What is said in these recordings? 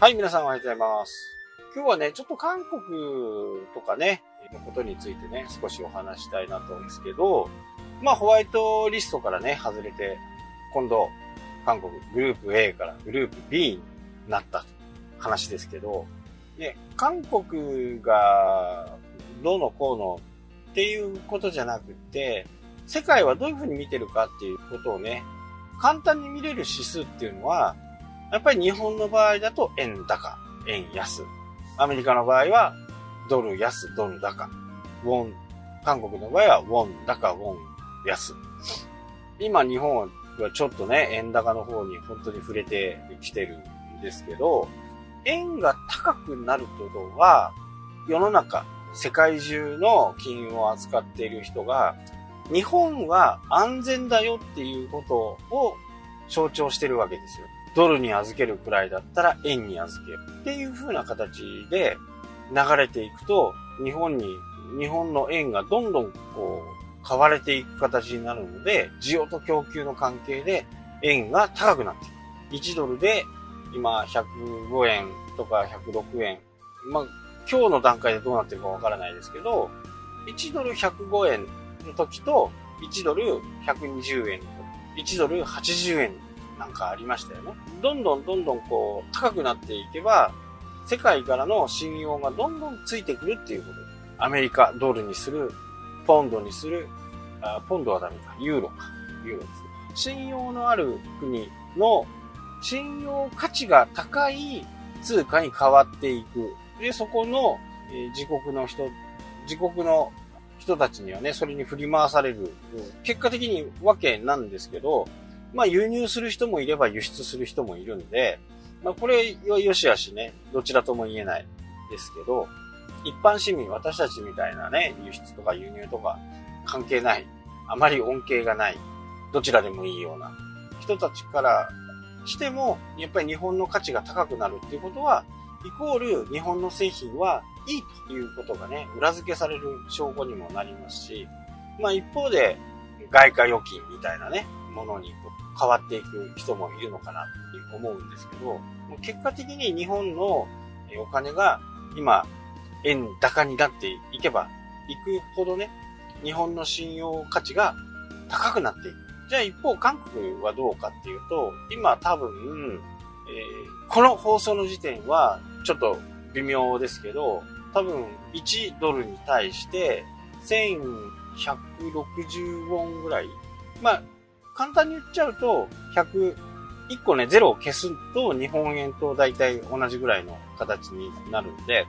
はい、皆さんおはようございます。今日はね、ちょっと韓国とかね、のことについてね、少しお話したいなと思うんですけど、まあ、ホワイトリストからね、外れて、今度、韓国グループ A からグループ B になった話ですけど、ね、韓国がどうのこうのっていうことじゃなくて、世界はどういうふうに見てるかっていうことをね、簡単に見れる指数っていうのは、やっぱり日本の場合だと円高、円安。アメリカの場合はドル安、ドル高。ウォン、韓国の場合はウォン高、ウォン安。今日本はちょっとね、円高の方に本当に触れてきてるんですけど、円が高くなることは、世の中、世界中の金融を扱っている人が、日本は安全だよっていうことを象徴してるわけですよ。ドルに預けるくらいだったら円に預けるっていう風な形で流れていくと、日本に、日本の円がどんどんこう、買われていく形になるので、需要と供給の関係で円が高くなっていく。1ドルで今105円とか106円。まあ、今日の段階でどうなってるかわからないですけど、1ドル105円の時と1ドル120円の時、1ドル80円のなんかありましたよね。どんどんどんどんこう高くなっていけば、世界からの信用がどんどんついてくるっていうことです。アメリカ、ドルにする、ポンドにする、あポンドはダメか、ユーロか、ユーロです。信用のある国の信用価値が高い通貨に変わっていく。で、そこの、えー自国の人、自国の人たちにはね、それに振り回される、結果的にわけなんですけど、まあ輸入する人もいれば輸出する人もいるんで、まあこれはよしあしね、どちらとも言えないですけど、一般市民、私たちみたいなね、輸出とか輸入とか関係ない、あまり恩恵がない、どちらでもいいような人たちからしても、やっぱり日本の価値が高くなるっていうことは、イコール日本の製品はいいということがね、裏付けされる証拠にもなりますし、まあ一方で外貨預金みたいなね、ものに変わっていく人もいるのかなって思うんですけど、結果的に日本のお金が今円高になっていけばいくほどね、日本の信用価値が高くなっていく。じゃあ一方韓国はどうかっていうと、今多分、えーこの放送の時点はちょっと微妙ですけど、多分1ドルに対して1160ウォンぐらい。まあ、簡単に言っちゃうと、100、1個ね、ゼロを消すと日本円と大体同じぐらいの形になるんで、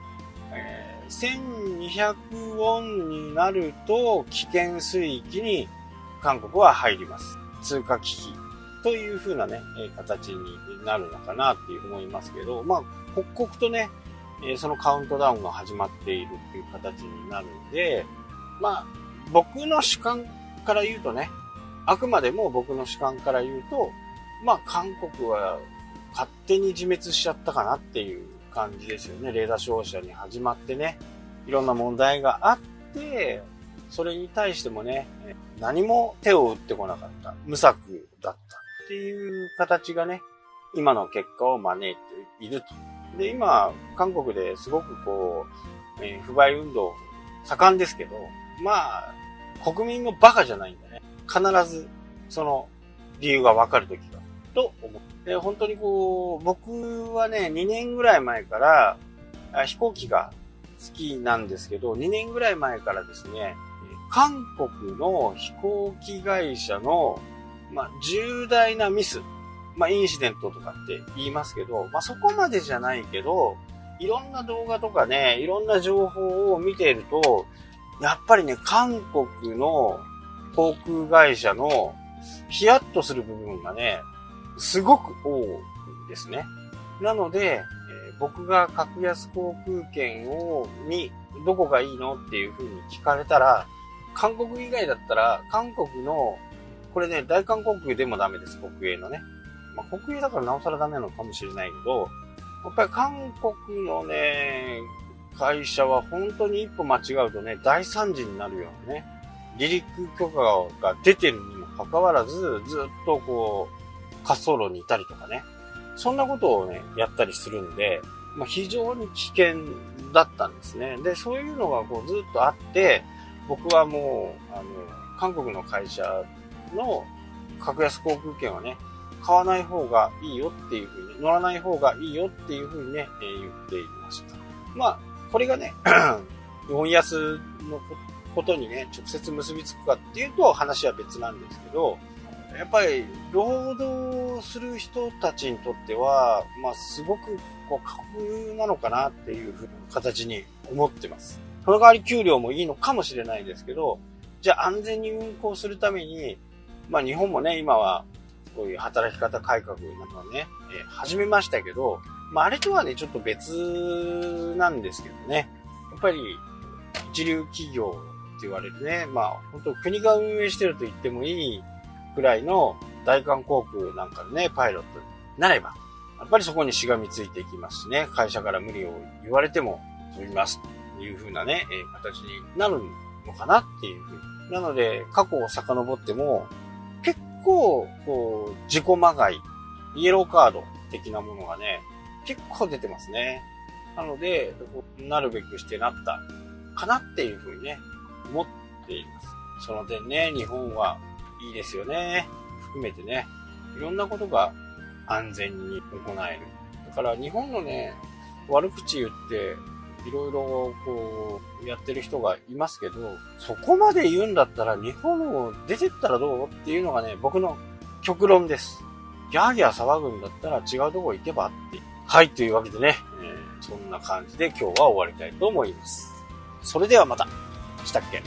えー1200ウォンになると危険水域に韓国は入ります。通貨危機という風なね、形になるのかなっていう思いますけど、まあ、刻々とね、そのカウントダウンが始まっているっていう形になるんで、まあ、僕の主観から言うとね、あくまでも僕の主観から言うと、まあ、韓国は勝手に自滅しちゃったかなっていう感じですよね。レーダー照射に始まってね、いろんな問題があって、それに対してもね、何も手を打ってこなかった。無策だった。っていう形がね、今の結果を招いていると。で、今、韓国ですごくこう、えー不買運動盛んですけど、まあ、国民もバカじゃないんだね。必ず、その理由がわかるときが、と思う。で、本当にこう、僕はね、2年ぐらい前から、飛行機が好きなんですけど、2年ぐらい前からですね、韓国の飛行機会社の、まあ、重大なミス、まあ、インシデントとかって言いますけど、まあ、そこまでじゃないけど、いろんな動画とかね、いろんな情報を見ていると、やっぱりね、韓国の航空会社のヒヤッとする部分がね、すごく多いんですね。なので、えー僕が格安航空券を、に、どこがいいのっていう風に聞かれたら、韓国以外だったら、韓国の、これね、大韓航空でもダメです、国営のね。まあ、国営だからなおさらダメなのかもしれないけど、やっぱり韓国のね、会社は本当に一歩間違うとね、大惨事になるようなね、離陸許可が出てるにもかかわらず、ずっとこう、滑走路にいたりとかね、そんなことをね、やったりするんで、まあ、非常に危険だったんですね。で、そういうのがこうずっとあって、僕はもう、あの、韓国の会社の格安航空券はね、買わない方がいいよっていうふうに、乗らない方がいいよっていうふうにね、えー、言っていました。まあ、これがね、日本安のことにね、直接結びつくかっていうと話は別なんですけど、やっぱり労働する人たちにとっては、まあ、すごくこう過酷なのかなっていうふうな形に思ってます。その代わり給料もいいのかもしれないですけど、じゃあ安全に運行するために、まあ日本もね、今はこういう働き方改革なのはね、えー、始めましたけど、まああれとはね、ちょっと別なんですけどね。やっぱり一流企業言われるね、まあ本当国が運営してると言ってもいいくらいの大韓航空なんかでね、パイロットになれば、やっぱりそこにしがみついていきますしね、会社から無理を言われても飛びますという風なね、え、形になるのかなっていうふうに。なので、過去を遡っても、結構、こう、自己まがい、イエローカード的なものがね、結構出てますね。なので、なるべくしてなったかなっていうふうにね、思っています。その点ね、日本はいいですよね。含めてね、いろんなことが安全に行える。だから日本のね、悪口言っていろいろこう、やってる人がいますけど、そこまで言うんだったら日本を出てったらどうっていうのがね、僕の極論です。ギャーギャー騒ぐんだったら違うとこ行けばって。はい、というわけでね、えー、そんな感じで今日は終わりたいと思います。それではまた。したっけ？